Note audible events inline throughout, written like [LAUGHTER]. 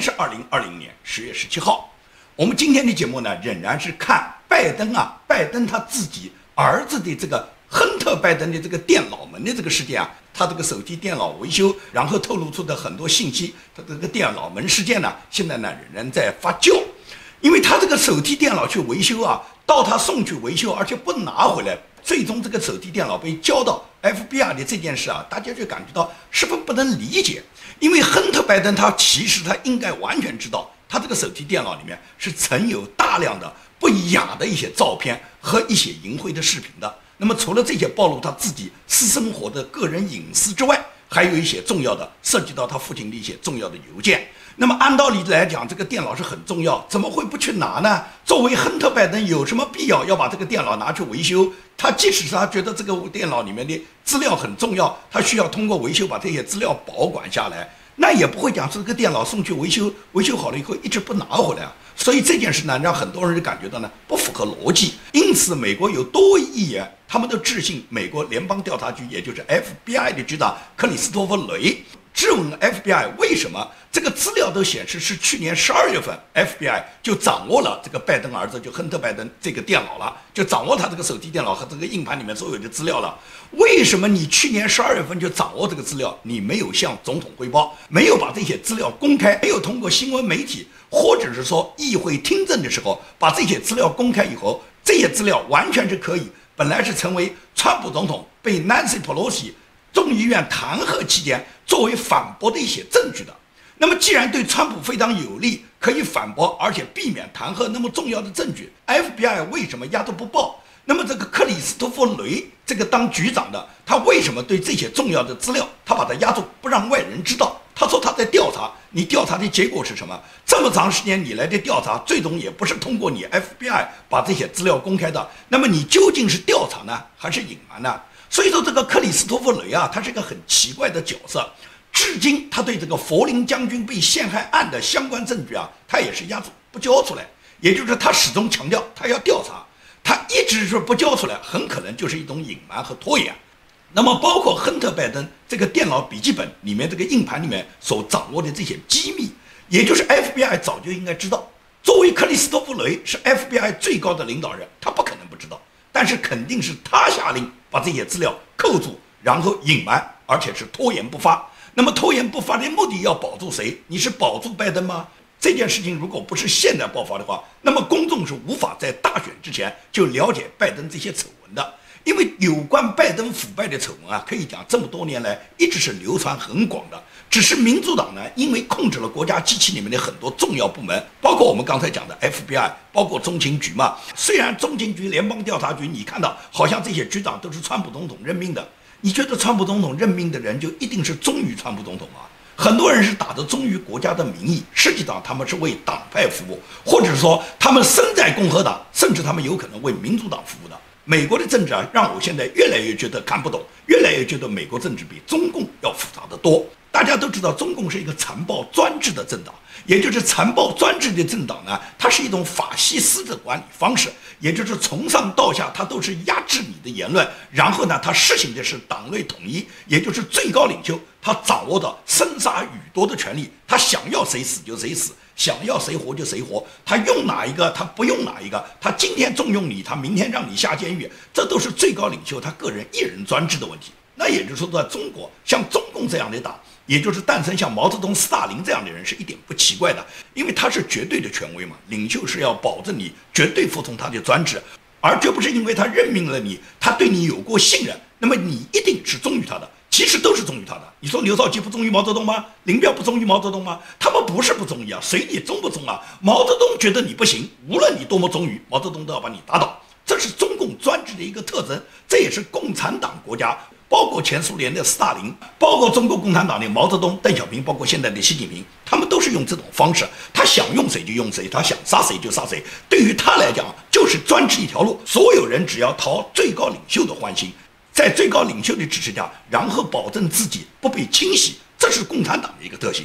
是二零二零年十月十七号，我们今天的节目呢，仍然是看拜登啊，拜登他自己儿子的这个亨特拜登的这个电脑门的这个事件啊，他这个手提电脑维修，然后透露出的很多信息，他这个电脑门事件呢，现在呢仍然在发酵，因为他这个手提电脑去维修啊，到他送去维修，而且不拿回来。最终，这个手提电脑被交到 FBI 的这件事啊，大家就感觉到十分不能理解。因为亨特·拜登他其实他应该完全知道，他这个手提电脑里面是存有大量的不雅的一些照片和一些淫秽的视频的。那么，除了这些暴露他自己私生活的个人隐私之外，还有一些重要的涉及到他父亲的一些重要的邮件。那么按道理来讲，这个电脑是很重要，怎么会不去拿呢？作为亨特·拜登，有什么必要要把这个电脑拿去维修？他即使是他觉得这个电脑里面的资料很重要，他需要通过维修把这些资料保管下来，那也不会讲这个电脑送去维修，维修好了以后一直不拿回来啊。所以这件事呢，让很多人就感觉到呢不符合逻辑。因此，美国有多位议员，他们都致信美国联邦调查局，也就是 FBI 的局长克里斯托弗·雷。质问 FBI 为什么这个资料都显示是去年十二月份 FBI 就掌握了这个拜登儿子就亨特拜登这个电脑了，就掌握他这个手提电脑和这个硬盘里面所有的资料了。为什么你去年十二月份就掌握这个资料，你没有向总统汇报，没有把这些资料公开，没有通过新闻媒体或者是说议会听证的时候把这些资料公开以后，这些资料完全是可以本来是成为川普总统被 Nancy Pelosi。众议院弹劾期间，作为反驳的一些证据的，那么既然对川普非常有利，可以反驳，而且避免弹劾那么重要的证据，FBI 为什么压都不报？那么这个克里斯托弗·雷这个当局长的，他为什么对这些重要的资料，他把它压住，不让外人知道？他说他在调查，你调查的结果是什么？这么长时间你来的调查，最终也不是通过你 FBI 把这些资料公开的，那么你究竟是调查呢，还是隐瞒呢？所以说，这个克里斯托弗雷啊，他是一个很奇怪的角色。至今，他对这个佛林将军被陷害案的相关证据啊，他也是压住不交出来。也就是他始终强调他要调查，他一直说不交出来，很可能就是一种隐瞒和拖延。那么，包括亨特·拜登这个电脑笔记本里面这个硬盘里面所掌握的这些机密，也就是 FBI 早就应该知道。作为克里斯托弗雷是 FBI 最高的领导人，他不可能。但是肯定是他下令把这些资料扣住，然后隐瞒，而且是拖延不发。那么拖延不发的目的要保住谁？你是保住拜登吗？这件事情如果不是现在爆发的话，那么公众是无法在大选之前就了解拜登这些丑闻的。因为有关拜登腐败的丑闻啊，可以讲这么多年来一直是流传很广的。只是民主党呢，因为控制了国家机器里面的很多重要部门，包括我们刚才讲的 FBI，包括中情局嘛。虽然中情局、联邦调查局，你看到好像这些局长都是川普总统任命的，你觉得川普总统任命的人就一定是忠于川普总统吗？很多人是打着忠于国家的名义，实际上他们是为党派服务，或者说他们身在共和党，甚至他们有可能为民主党服务的。美国的政治啊，让我现在越来越觉得看不懂，越来越觉得美国政治比中共要复杂的多。大家都知道，中共是一个残暴专制的政党，也就是残暴专制的政党呢，它是一种法西斯的管理方式，也就是从上到下，它都是压制你的言论，然后呢，它实行的是党内统一，也就是最高领袖他掌握的生杀予夺的权利，他想要谁死就谁死，想要谁活就谁活，他用哪一个他不用哪一个，他今天重用你，他明天让你下监狱，这都是最高领袖他个人一人专制的问题。那也就是说，在中国，像中共这样的党。也就是诞生像毛泽东、斯大林这样的人是一点不奇怪的，因为他是绝对的权威嘛。领袖是要保证你绝对服从他的专制，而绝不是因为他任命了你，他对你有过信任，那么你一定是忠于他的。其实都是忠于他的。你说刘少奇不忠于毛泽东吗？林彪不忠于毛泽东吗？他们不是不忠于啊，随你忠不忠啊。毛泽东觉得你不行，无论你多么忠于，毛泽东都要把你打倒。这是中共专制的一个特征，这也是共产党国家。包括前苏联的斯大林，包括中国共产党的毛泽东、邓小平，包括现在的习近平，他们都是用这种方式。他想用谁就用谁，他想杀谁就杀谁。对于他来讲，就是专制一条路。所有人只要讨最高领袖的欢心，在最高领袖的支持下，然后保证自己不被清洗，这是共产党的一个特性。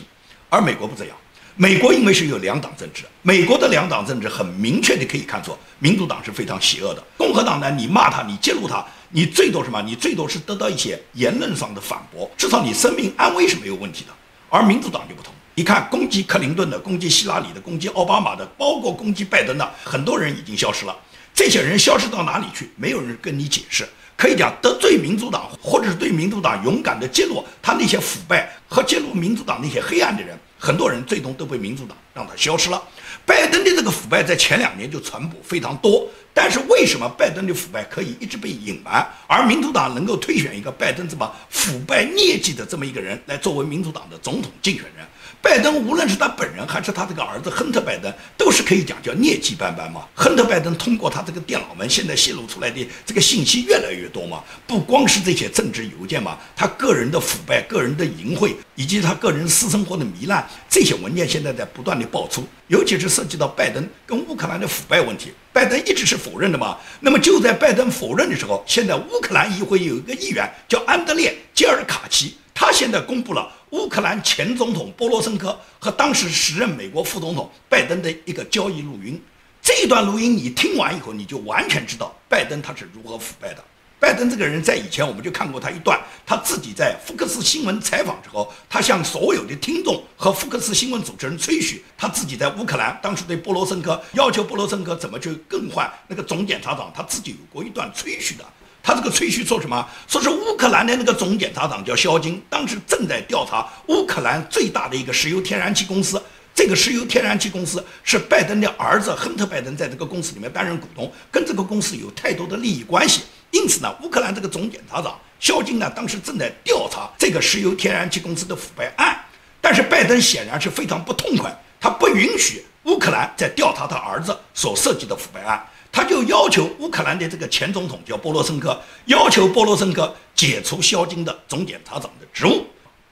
而美国不这样。美国因为是有两党政治，美国的两党政治很明确的可以看出，民主党是非常邪恶的。共和党呢，你骂他，你揭露他，你最多什么？你最多是得到一些言论上的反驳，至少你生命安危是没有问题的。而民主党就不同，你看攻击克林顿的、攻击希拉里的、攻击奥巴马的，包括攻击拜登的，很多人已经消失了。这些人消失到哪里去？没有人跟你解释。可以讲得罪民主党，或者是对民主党勇敢的揭露他那些腐败和揭露民主党那些黑暗的人，很多人最终都被民主党让他消失了。拜登的这个腐败在前两年就传播非常多，但是为什么拜登的腐败可以一直被隐瞒，而民主党能够推选一个拜登这么腐败劣迹的这么一个人来作为民主党的总统竞选人？拜登无论是他本人还是他这个儿子亨特·拜登，都是可以讲叫劣迹斑斑嘛。亨特·拜登通过他这个电脑门现在泄露出来的这个信息越来越多嘛，不光是这些政治邮件嘛，他个人的腐败、个人的淫秽以及他个人私生活的糜烂，这些文件现在在不断的爆出，尤其是涉及到拜登跟乌克兰的腐败问题，拜登一直是否认的嘛。那么就在拜登否认的时候，现在乌克兰议会有一个议员叫安德烈·基尔卡奇。他现在公布了乌克兰前总统波罗申科和当时时任美国副总统拜登的一个交易录音。这一段录音你听完以后，你就完全知道拜登他是如何腐败的。拜登这个人，在以前我们就看过他一段，他自己在福克斯新闻采访之后，他向所有的听众和福克斯新闻主持人吹嘘，他自己在乌克兰当时对波罗申科要求波罗申科怎么去更换那个总检察长，他自己有过一段吹嘘的。他这个吹嘘说什么？说是乌克兰的那个总检察长叫肖金，当时正在调查乌克兰最大的一个石油天然气公司。这个石油天然气公司是拜登的儿子亨特·拜登在这个公司里面担任股东，跟这个公司有太多的利益关系。因此呢，乌克兰这个总检察长肖金呢，当时正在调查这个石油天然气公司的腐败案。但是拜登显然是非常不痛快，他不允许乌克兰在调查他儿子所涉及的腐败案。他就要求乌克兰的这个前总统叫波罗申科，要求波罗申科解除肖金的总检察长的职务。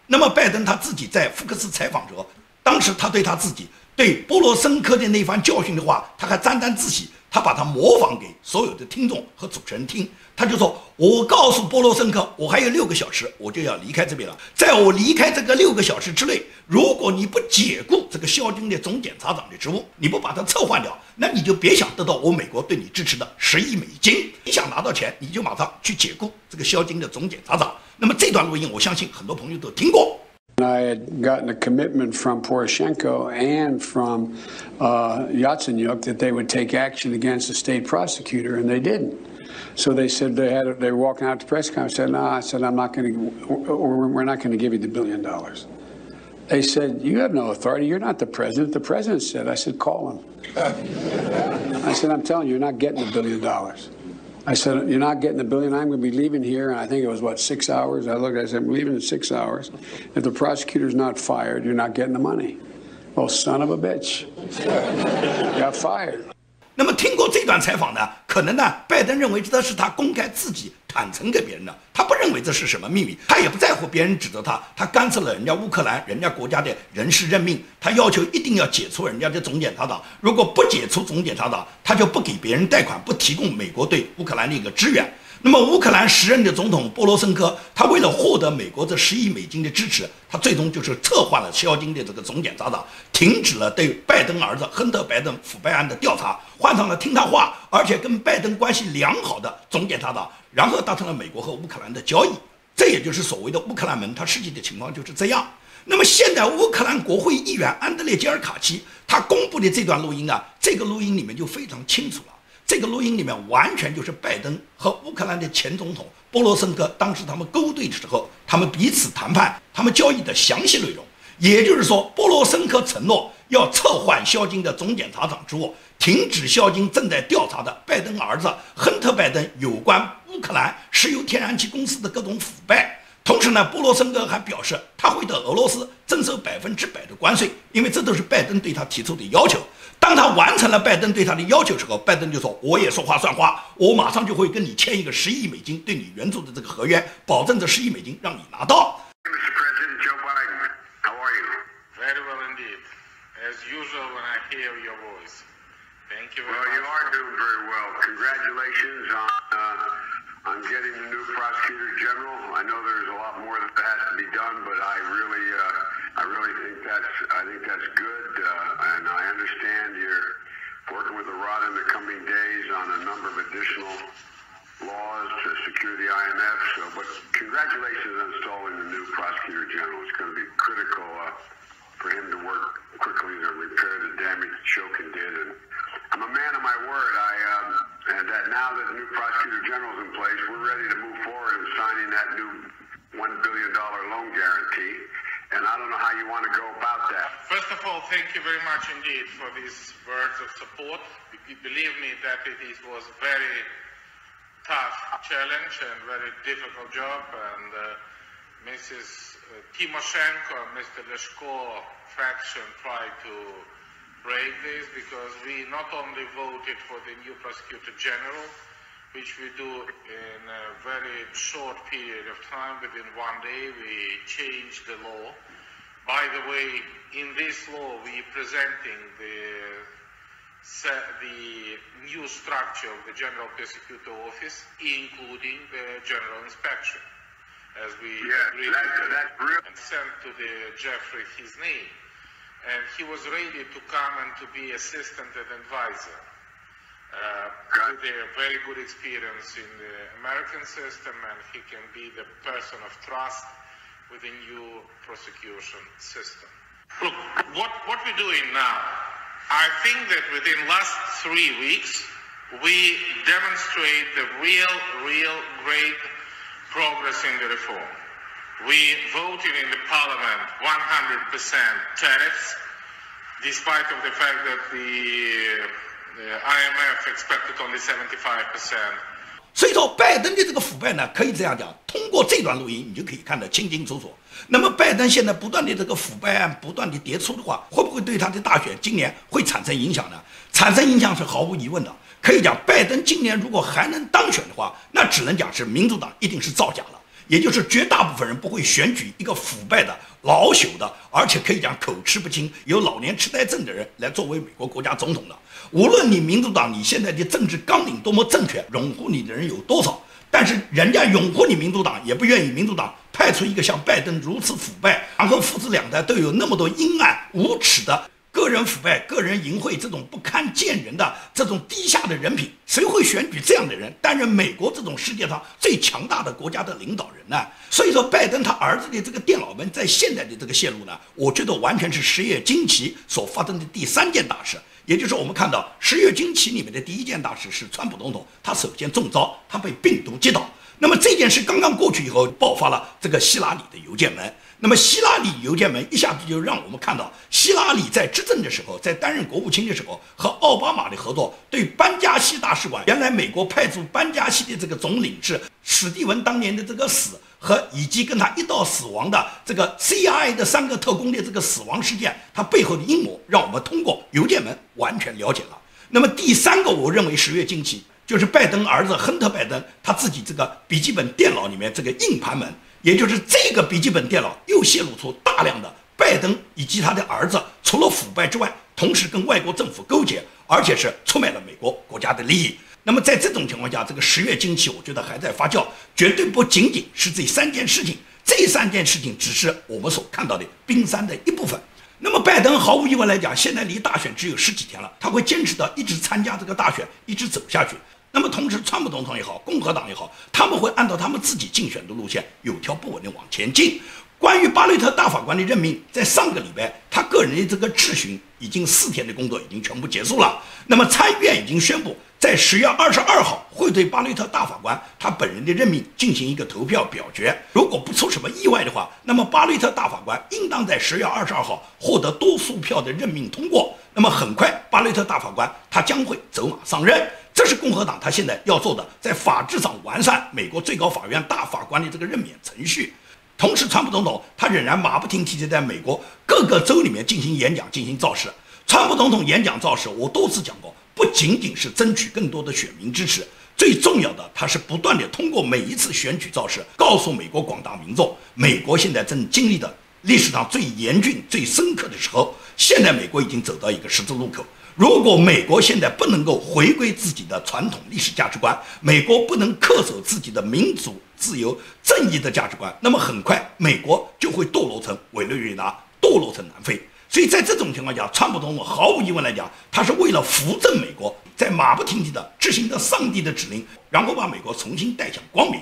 那么拜登他自己在福克斯采访时候，当时他对他自己对波罗申科的那番教训的话，他还沾沾自喜。他把它模仿给所有的听众和主持人听，他就说：“我告诉波罗申科，我还有六个小时，我就要离开这边了。在我离开这个六个小时之内，如果你不解雇这个肖军的总检察长的职务，你不把他撤换掉，那你就别想得到我美国对你支持的十亿美金。你想拿到钱，你就马上去解雇这个肖军的总检察长。那么这段录音，我相信很多朋友都听过。” I had gotten a commitment from Poroshenko and from uh, Yatsenyuk that they would take action against the state prosecutor, and they didn't. So they said they had they were walking out to press conference. Said, "No," I said, "I'm not going to. We're not going to give you the billion dollars." They said, "You have no authority. You're not the president." The president said, "I said, call him." [LAUGHS] I said, "I'm telling you, you're not getting the billion dollars." I said, You're not getting the billion. I'm going to be leaving here. And I think it was, what, six hours? I looked, I said, I'm leaving in six hours. If the prosecutor's not fired, you're not getting the money. Well, son of a bitch. [LAUGHS] Got fired. 那么听过这段采访呢，可能呢，拜登认为这是他公开自己 [LAUGHS] 坦诚给别人的，他不认为这是什么秘密，他也不在乎别人指责他，他干涉了人家乌克兰人家国家的人事任命，他要求一定要解除人家的总检察长，如果不解除总检察长，他就不给别人贷款，不提供美国对乌克兰的一个支援。那么，乌克兰时任的总统波罗申科，他为了获得美国这十亿美金的支持，他最终就是撤换了肖金的这个总检察长，停止了对拜登儿子亨特·拜登腐败案的调查，换上了听他话而且跟拜登关系良好的总检察长，然后达成了美国和乌克兰的交易。这也就是所谓的乌克兰门，他实际的情况就是这样。那么，现在乌克兰国会议员安德烈·吉尔卡奇他公布的这段录音啊，这个录音里面就非常清楚了。这个录音里面完全就是拜登和乌克兰的前总统波罗申科当时他们勾兑的时候，他们彼此谈判、他们交易的详细内容。也就是说，波罗申科承诺要撤换肖金的总检察长职务，停止肖金正在调查的拜登儿子亨特·拜登有关乌克兰石油天然气公司的各种腐败。同时呢，波罗申科还表示他会对俄罗斯征收百分之百的关税，因为这都是拜登对他提出的要求。当他完成了拜登对他的要求之后，拜登就说：“我也说话算话，我马上就会跟你签一个十亿美金对你援助的这个合约，保证这十亿美金让你拿到。” Mr. President Joe Biden, how are you? Very well indeed. As usual, when I hear your voice. Thank you very Well, you are doing very well. Congratulations on uh, on getting the new prosecutor general. I know there's a lot more that has to be done, but I really, additional laws to secure the IMF. So, but congratulations on installing the new prosecutor general. It's going to be critical uh, for him to work quickly to repair the damage Shokin did. And I'm a man of my word. I um, and that now that the new prosecutor general's in place, we're ready to move forward in signing that new one billion dollar loan guarantee. And I don't know how you want to go about that. First of all, thank you very much indeed for these words of support. Believe me that it was a very tough challenge and very difficult job. And uh, Mrs. Timoshenko and Mr. Leshko faction tried to break this because we not only voted for the new prosecutor general, which we do in a very short period of time, within one day we change the law. By the way, in this law we presenting the the new structure of the General Prosecutor Office, including the General Inspection, as we Yes, agreed that- and sent to the Jeffrey his name. And he was ready to come and to be assistant and advisor. Uh, with a very good experience in the American system, and he can be the person of trust with the new prosecution system. Look, what, what we're doing now, I think that within last three weeks, we demonstrate the real, real great progress in the reform. We voted in the parliament 100% tariffs, despite of the fact that the, the IMF expected only 75%. 所以说，拜登的这个腐败呢，可以这样讲，通过这段录音，你就可以看得清清楚楚。那么，拜登现在不断的这个腐败案不断的迭出的话，会不会对他的大选今年会产生影响呢？产生影响是毫无疑问的。可以讲，拜登今年如果还能当选的话，那只能讲是民主党一定是造假了。也就是绝大部分人不会选举一个腐败的、老朽的，而且可以讲口齿不清、有老年痴呆症的人来作为美国国家总统的。无论你民主党你现在的政治纲领多么正确，拥护你的人有多少，但是人家拥护你民主党，也不愿意民主党派出一个像拜登如此腐败，然后父子两代都有那么多阴暗无耻的。个人腐败、个人淫秽这种不堪见人的这种低下的人品，谁会选举这样的人担任美国这种世界上最强大的国家的领导人呢？所以说，拜登他儿子的这个电脑门在现在的这个线路呢，我觉得完全是十月惊奇所发生的第三件大事，也就是我们看到十月惊奇里面的第一件大事是川普总统他首先中招，他被病毒击倒。那么这件事刚刚过去以后，爆发了这个希拉里的邮件门。那么希拉里邮件门一下子就让我们看到，希拉里在执政的时候，在担任国务卿的时候，和奥巴马的合作，对班加西大使馆，原来美国派驻班加西的这个总领事史蒂文当年的这个死，和以及跟他一道死亡的这个 CIA 的三个特工的这个死亡事件，它背后的阴谋，让我们通过邮件门完全了解了。那么第三个，我认为十月惊奇。就是拜登儿子亨特·拜登他自己这个笔记本电脑里面这个硬盘门，也就是这个笔记本电脑又泄露出大量的拜登以及他的儿子除了腐败之外，同时跟外国政府勾结，而且是出卖了美国国家的利益。那么在这种情况下，这个十月惊奇，我觉得还在发酵，绝对不仅仅是这三件事情，这三件事情只是我们所看到的冰山的一部分。那么拜登毫无疑问来讲，现在离大选只有十几天了，他会坚持到一直参加这个大选，一直走下去。那么同时，川普总统也好，共和党也好，他们会按照他们自己竞选的路线，有条不紊地往前进。关于巴雷特大法官的任命，在上个礼拜，他个人的这个质询已经四天的工作已经全部结束了。那么参议院已经宣布，在十月二十二号会对巴雷特大法官他本人的任命进行一个投票表决。如果不出什么意外的话，那么巴雷特大法官应当在十月二十二号获得多数票的任命通过。那么很快，巴雷特大法官他将会走马上任。这是共和党他现在要做的，在法制上完善美国最高法院大法官的这个任免程序。同时，川普总统他仍然马不停蹄地在美国各个州里面进行演讲、进行造势。川普总统演讲造势，我多次讲过，不仅仅是争取更多的选民支持，最重要的，他是不断地通过每一次选举造势，告诉美国广大民众，美国现在正经历的历史上最严峻、最深刻的时候。现在美国已经走到一个十字路口。如果美国现在不能够回归自己的传统历史价值观，美国不能恪守自己的民主、自由、正义的价值观，那么很快美国就会堕落成委内瑞拉，堕落成南非。所以在这种情况下，川普总统毫无疑问来讲，他是为了扶正美国，在马不停蹄地执行着上帝的指令，然后把美国重新带向光明。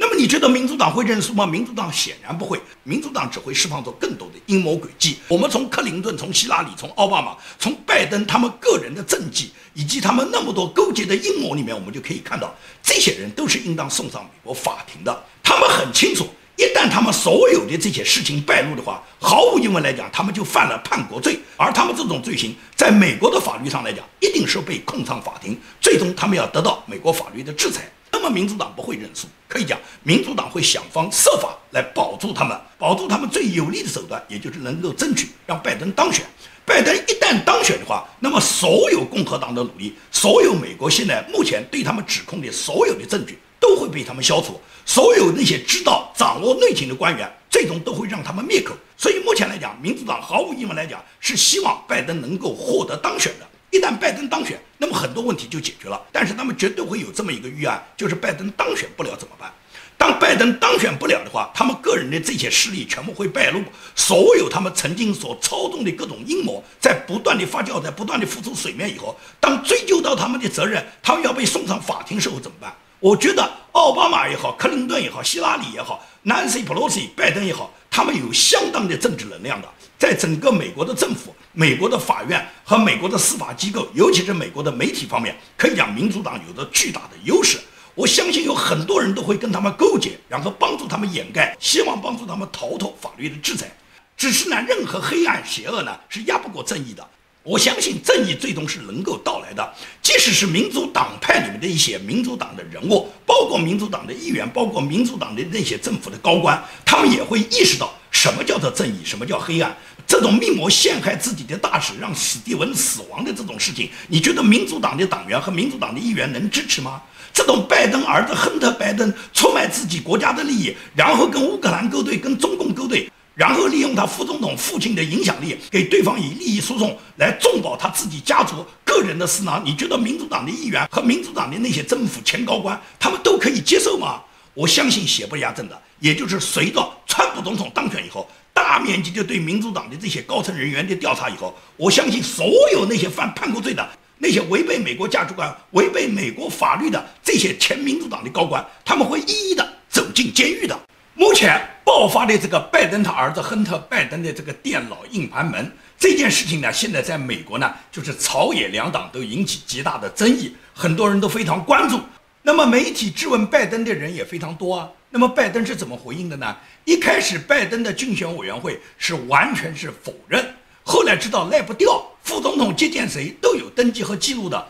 那么你觉得民主党会认输吗？民主党显然不会，民主党只会释放出更多的阴谋诡计。我们从克林顿、从希拉里、从奥巴马、从拜登他们个人的政绩，以及他们那么多勾结的阴谋里面，我们就可以看到，这些人都是应当送上美国法庭的。他们很清楚，一旦他们所有的这些事情败露的话，毫无疑问来讲，他们就犯了叛国罪。而他们这种罪行，在美国的法律上来讲，一定是被控上法庭，最终他们要得到美国法律的制裁。那么民主党不会认输，可以讲，民主党会想方设法来保住他们，保住他们最有利的手段，也就是能够争取让拜登当选。拜登一旦当选的话，那么所有共和党的努力，所有美国现在目前对他们指控的所有的证据，都会被他们消除。所有那些知道掌握内情的官员，最终都会让他们灭口。所以目前来讲，民主党毫无疑问来讲是希望拜登能够获得当选的。一旦拜登当选，那么很多问题就解决了。但是他们绝对会有这么一个预案，就是拜登当选不了怎么办？当拜登当选不了的话，他们个人的这些势力全部会败露，所有他们曾经所操纵的各种阴谋，在不断的发酵，在不断的浮出水面以后，当追究到他们的责任，他们要被送上法庭时候怎么办？我觉得奥巴马也好，克林顿也好，希拉里也好，Nancy Pelosi、拜登也好，他们有相当的政治能量的。在整个美国的政府、美国的法院和美国的司法机构，尤其是美国的媒体方面，可以讲民主党有着巨大的优势。我相信有很多人都会跟他们勾结，然后帮助他们掩盖，希望帮助他们逃脱法律的制裁。只是呢，任何黑暗邪恶呢是压不过正义的。我相信正义最终是能够到来的。即使是民主党派里面的一些民主党的人物，包括民主党的议员，包括民主党的那些政府的高官，他们也会意识到什么叫做正义，什么叫黑暗。这种密谋陷害自己的大使，让史蒂文死亡的这种事情，你觉得民主党的党员和民主党的议员能支持吗？这种拜登儿子亨特·拜登出卖自己国家的利益，然后跟乌克兰勾兑，跟中共勾兑，然后利用他副总统父亲的影响力，给对方以利益输送，来重保他自己家族个人的私囊。你觉得民主党的议员和民主党的那些政府前高官，他们都可以接受吗？我相信邪不压正的，也就是随着川普总统当选以后。大面积的对民主党的这些高层人员的调查以后，我相信所有那些犯叛国罪的、那些违背美国价值观、违背美国法律的这些前民主党的高官，他们会一一的走进监狱的。目前爆发的这个拜登他儿子亨特·拜登的这个电脑硬盘门这件事情呢，现在在美国呢，就是朝野两党都引起极大的争议，很多人都非常关注。那么媒体质问拜登的人也非常多啊。那么拜登是怎么回应的呢？一开始拜登的竞选委员会是完全是否认，后来知道赖不掉，副总统接见谁都有登记和记录的，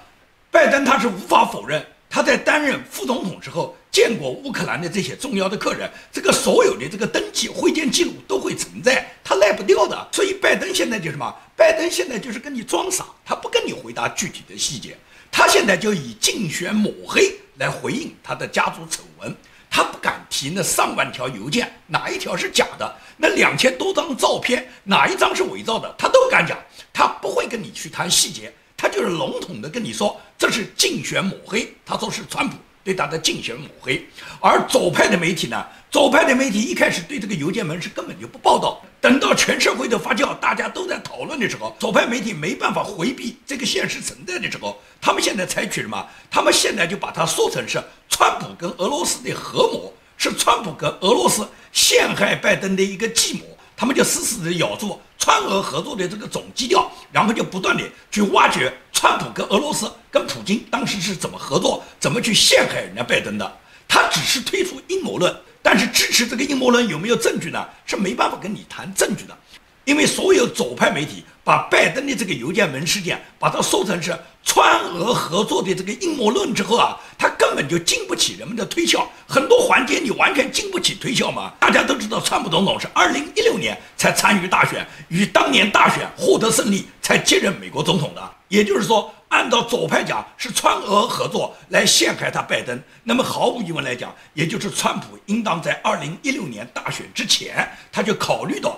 拜登他是无法否认他在担任副总统之后见过乌克兰的这些重要的客人，这个所有的这个登记会见记录都会存在，他赖不掉的。所以拜登现在就什么？拜登现在就是跟你装傻，他不跟你回答具体的细节，他现在就以竞选抹黑来回应他的家族丑闻。他不敢提那上万条邮件哪一条是假的，那两千多张照片哪一张是伪造的，他都敢讲。他不会跟你去谈细节，他就是笼统的跟你说这是竞选抹黑。他说是川普对他的竞选抹黑，而左派的媒体呢？左派的媒体一开始对这个邮件门是根本就不报道，等到全社会的发酵，大家都在讨论的时候，左派媒体没办法回避这个现实存在的时候，他们现在采取什么？他们现在就把它说成是川普跟俄罗斯的合谋，是川普跟俄罗斯陷害拜登的一个计谋，他们就死死的咬住川俄合作的这个总基调，然后就不断的去挖掘川普跟俄罗斯跟普京当时是怎么合作，怎么去陷害人家拜登的。他只是推出阴谋论。但是支持这个阴谋论有没有证据呢？是没办法跟你谈证据的，因为所有左派媒体把拜登的这个邮件门事件，把它说成是川俄合作的这个阴谋论之后啊，他根本就经不起人们的推敲，很多环节你完全经不起推敲嘛。大家都知道，川普总统是二零一六年才参与大选，与当年大选获得胜利才接任美国总统的，也就是说。按照左派讲，是川俄合作来陷害他拜登。那么毫无疑问来讲，也就是川普应当在二零一六年大选之前，他就考虑到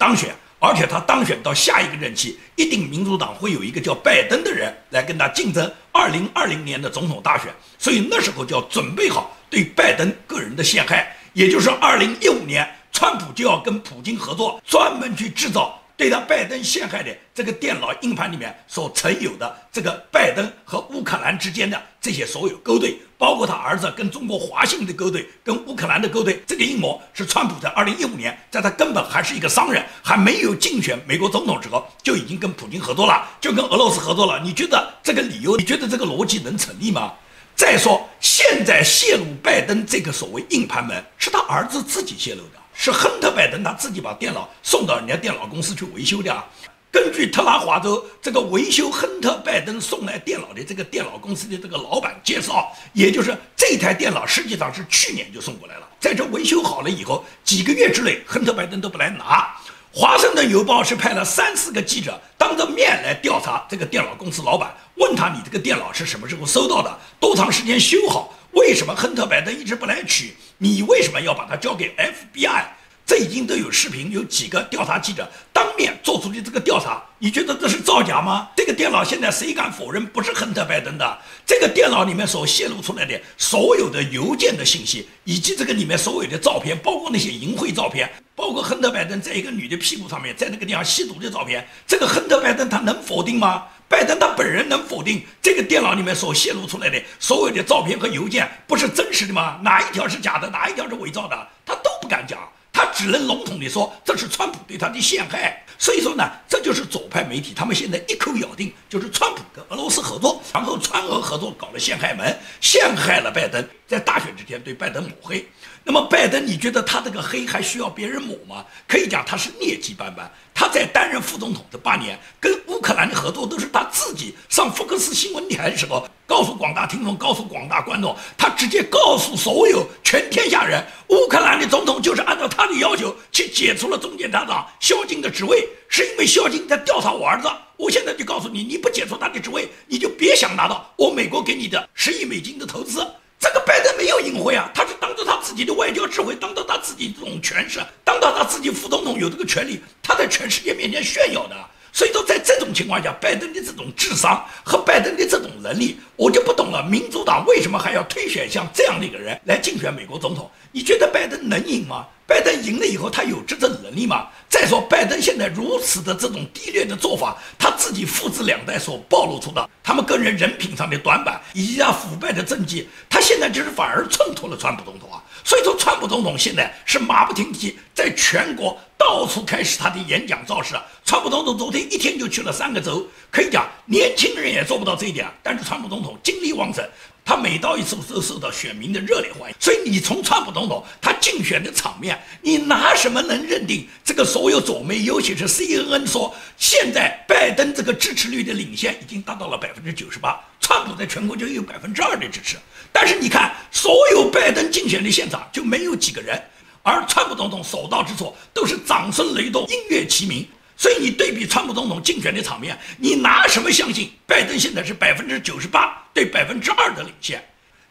当选，而且他当选到下一个任期，一定民主党会有一个叫拜登的人来跟他竞争二零二零年的总统大选。所以那时候就要准备好对拜登个人的陷害，也就是二零一五年，川普就要跟普京合作，专门去制造。对他拜登陷害的这个电脑硬盘里面所存有的这个拜登和乌克兰之间的这些所有勾兑，包括他儿子跟中国华信的勾兑，跟乌克兰的勾兑，这个阴谋是川普在二零一五年，在他根本还是一个商人，还没有竞选美国总统时候，就已经跟普京合作了，就跟俄罗斯合作了。你觉得这个理由，你觉得这个逻辑能成立吗？再说，现在泄露拜登这个所谓硬盘门，是他儿子自己泄露的。是亨特·拜登他自己把电脑送到人家电脑公司去维修的啊。根据特拉华州这个维修亨特·拜登送来电脑的这个电脑公司的这个老板介绍，也就是这台电脑实际上是去年就送过来了，在这维修好了以后，几个月之内，亨特·拜登都不来拿。华盛顿邮报是派了三四个记者当着面来调查这个电脑公司老板，问他你这个电脑是什么时候收到的，多长时间修好。为什么亨特·拜登一直不来取？你为什么要把它交给 FBI？这已经都有视频，有几个调查记者当面做出的这个调查。你觉得这是造假吗？这个电脑现在谁敢否认不是亨特·拜登的？这个电脑里面所泄露出来的所有的邮件的信息，以及这个里面所有的照片，包括那些淫秽照片，包括亨特·拜登在一个女的屁股上面在那个地方吸毒的照片，这个亨特·拜登他能否定吗？拜登他本人能否定这个电脑里面所泄露出来的所有的照片和邮件不是真实的吗？哪一条是假的，哪一条是伪造的，他都不敢讲，他只能笼统地说这是川普对他的陷害。所以说呢，这就是左派媒体他们现在一口咬定就是川普跟俄罗斯合作，然后川俄合作搞了陷害门，陷害了拜登，在大选之前对拜登抹黑。那么拜登，你觉得他这个黑还需要别人抹吗？可以讲他是劣迹斑斑。他在担任副总统这八年，跟乌克兰的合作都是他自己上福克斯新闻台的时候告诉广大听众、告诉广大观众，他直接告诉所有全天下人，乌克兰的总统就是按照他的要求去解除了中间大长肖金的职位，是因为肖金在调查我儿子。我现在就告诉你，你不解除他的职位，你就别想拿到我美国给你的十亿美金的投资。这个拜登没有隐晦啊，他是当着他自己的外交智慧，当着他自己这种权势，当着他自己副总统有这个权利，他在全世界面前炫耀的。所以说，在这种情况下，拜登的这种智商和拜登的这种能力，我就不懂了。民主党为什么还要推选像这样的一个人来竞选美国总统？你觉得拜登能赢吗？拜登赢了以后，他有执政能力吗？再说，拜登现在如此的这种低劣的做法，他自己父子两代所暴露出的他们个人人品上的短板，以及他腐败的政绩，他现在就是反而衬托了川普总统啊。所以说，川普总统现在是马不停蹄，在全国到处开始他的演讲造势。川普总统昨天一天就去了三个州，可以讲年轻人也做不到这一点，但是川普总统精力旺盛。他每到一次都受到选民的热烈欢迎，所以你从川普总统他竞选的场面，你拿什么能认定这个所有左媒，尤其是 CNN 说，现在拜登这个支持率的领先已经达到了百分之九十八，川普在全国就有百分之二的支持。但是你看，所有拜登竞选的现场就没有几个人，而川普总统所到之处都是掌声雷动，音乐齐鸣。所以你对比川普总统竞选的场面，你拿什么相信拜登现在是百分之九十八对百分之二的领先？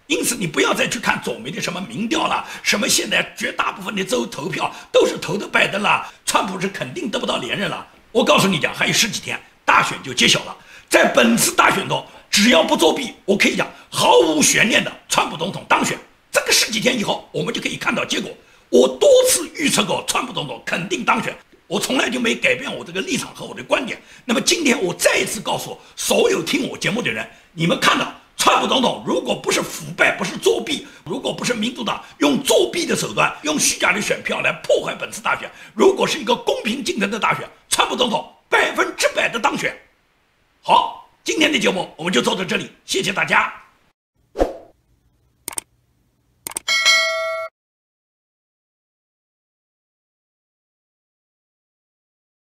因此你不要再去看左媒的什么民调了，什么现在绝大部分的州投票都是投的拜登了，川普是肯定得不到连任了。我告诉你讲，还有十几天大选就揭晓了，在本次大选中，只要不作弊，我可以讲毫无悬念的川普总统当选。这个十几天以后，我们就可以看到结果。我多次预测过川普总统肯定当选。我从来就没改变我这个立场和我的观点。那么今天我再一次告诉所有听我节目的人，你们看到川普总统如果不是腐败，不是作弊，如果不是民主党用作弊的手段，用虚假的选票来破坏本次大选，如果是一个公平竞争的大选，川普总统百分之百的当选。好，今天的节目我们就做到这里，谢谢大家。